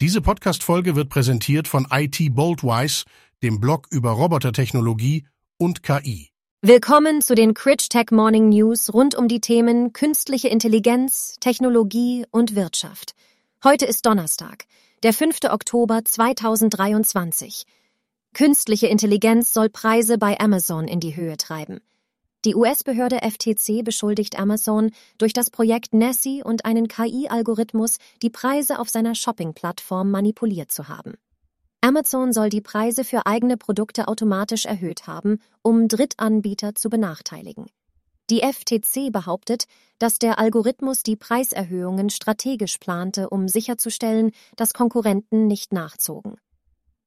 Diese Podcast-Folge wird präsentiert von IT Boldwise, dem Blog über Robotertechnologie und KI. Willkommen zu den Critch Tech Morning News rund um die Themen künstliche Intelligenz, Technologie und Wirtschaft. Heute ist Donnerstag, der 5. Oktober 2023. Künstliche Intelligenz soll Preise bei Amazon in die Höhe treiben. Die US-Behörde FTC beschuldigt Amazon, durch das Projekt Nessie und einen KI-Algorithmus die Preise auf seiner Shopping-Plattform manipuliert zu haben. Amazon soll die Preise für eigene Produkte automatisch erhöht haben, um Drittanbieter zu benachteiligen. Die FTC behauptet, dass der Algorithmus die Preiserhöhungen strategisch plante, um sicherzustellen, dass Konkurrenten nicht nachzogen.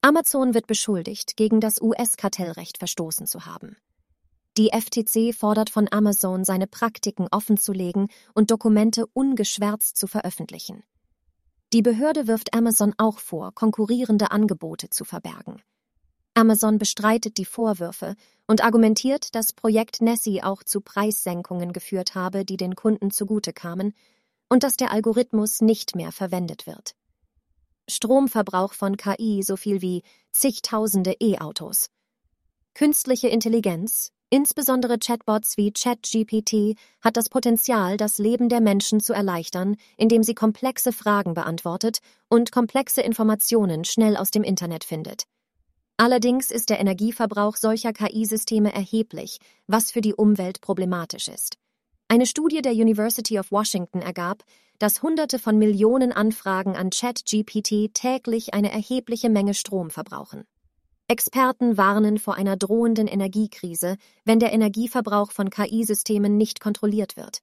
Amazon wird beschuldigt, gegen das US-Kartellrecht verstoßen zu haben. Die FTC fordert von Amazon, seine Praktiken offenzulegen und Dokumente ungeschwärzt zu veröffentlichen. Die Behörde wirft Amazon auch vor, konkurrierende Angebote zu verbergen. Amazon bestreitet die Vorwürfe und argumentiert, dass Projekt Nessie auch zu Preissenkungen geführt habe, die den Kunden zugute kamen, und dass der Algorithmus nicht mehr verwendet wird. Stromverbrauch von KI so viel wie zigtausende E-Autos. Künstliche Intelligenz, Insbesondere Chatbots wie ChatGPT hat das Potenzial, das Leben der Menschen zu erleichtern, indem sie komplexe Fragen beantwortet und komplexe Informationen schnell aus dem Internet findet. Allerdings ist der Energieverbrauch solcher KI-Systeme erheblich, was für die Umwelt problematisch ist. Eine Studie der University of Washington ergab, dass Hunderte von Millionen Anfragen an ChatGPT täglich eine erhebliche Menge Strom verbrauchen. Experten warnen vor einer drohenden Energiekrise, wenn der Energieverbrauch von KI-Systemen nicht kontrolliert wird.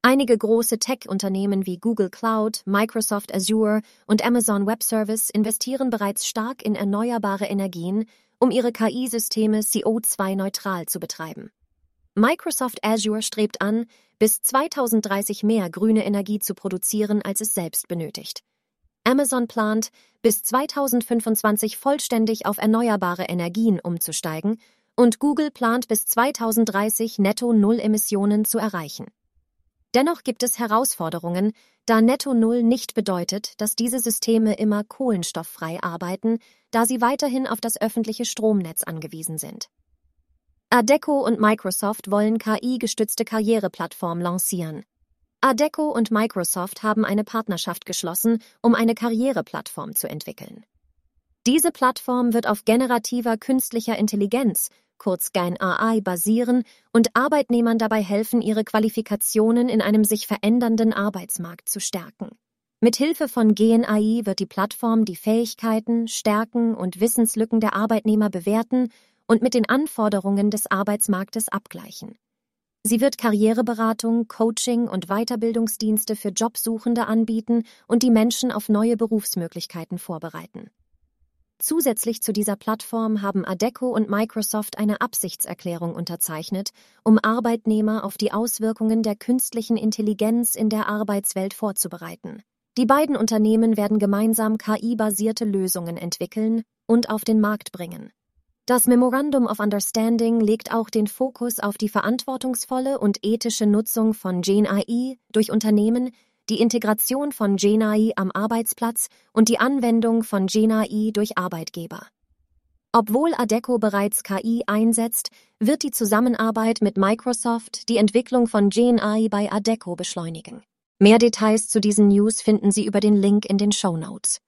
Einige große Tech-Unternehmen wie Google Cloud, Microsoft Azure und Amazon Web Service investieren bereits stark in erneuerbare Energien, um ihre KI-Systeme CO2-neutral zu betreiben. Microsoft Azure strebt an, bis 2030 mehr grüne Energie zu produzieren, als es selbst benötigt. Amazon plant, bis 2025 vollständig auf erneuerbare Energien umzusteigen und Google plant bis 2030 netto Null Emissionen zu erreichen. Dennoch gibt es Herausforderungen, da netto Null nicht bedeutet, dass diese Systeme immer kohlenstofffrei arbeiten, da sie weiterhin auf das öffentliche Stromnetz angewiesen sind. Adecco und Microsoft wollen KI-gestützte Karriereplattform lancieren. Adecco und Microsoft haben eine Partnerschaft geschlossen, um eine Karriereplattform zu entwickeln. Diese Plattform wird auf generativer künstlicher Intelligenz, kurz GAN AI, basieren und Arbeitnehmern dabei helfen, ihre Qualifikationen in einem sich verändernden Arbeitsmarkt zu stärken. Mit Hilfe von GNAI wird die Plattform die Fähigkeiten, Stärken und Wissenslücken der Arbeitnehmer bewerten und mit den Anforderungen des Arbeitsmarktes abgleichen. Sie wird Karriereberatung, Coaching und Weiterbildungsdienste für Jobsuchende anbieten und die Menschen auf neue Berufsmöglichkeiten vorbereiten. Zusätzlich zu dieser Plattform haben Adecco und Microsoft eine Absichtserklärung unterzeichnet, um Arbeitnehmer auf die Auswirkungen der künstlichen Intelligenz in der Arbeitswelt vorzubereiten. Die beiden Unternehmen werden gemeinsam KI-basierte Lösungen entwickeln und auf den Markt bringen. Das Memorandum of Understanding legt auch den Fokus auf die verantwortungsvolle und ethische Nutzung von GenAI durch Unternehmen, die Integration von GenAI am Arbeitsplatz und die Anwendung von GenAI durch Arbeitgeber. Obwohl Adecco bereits KI einsetzt, wird die Zusammenarbeit mit Microsoft die Entwicklung von GenAI bei Adecco beschleunigen. Mehr Details zu diesen News finden Sie über den Link in den Show Notes.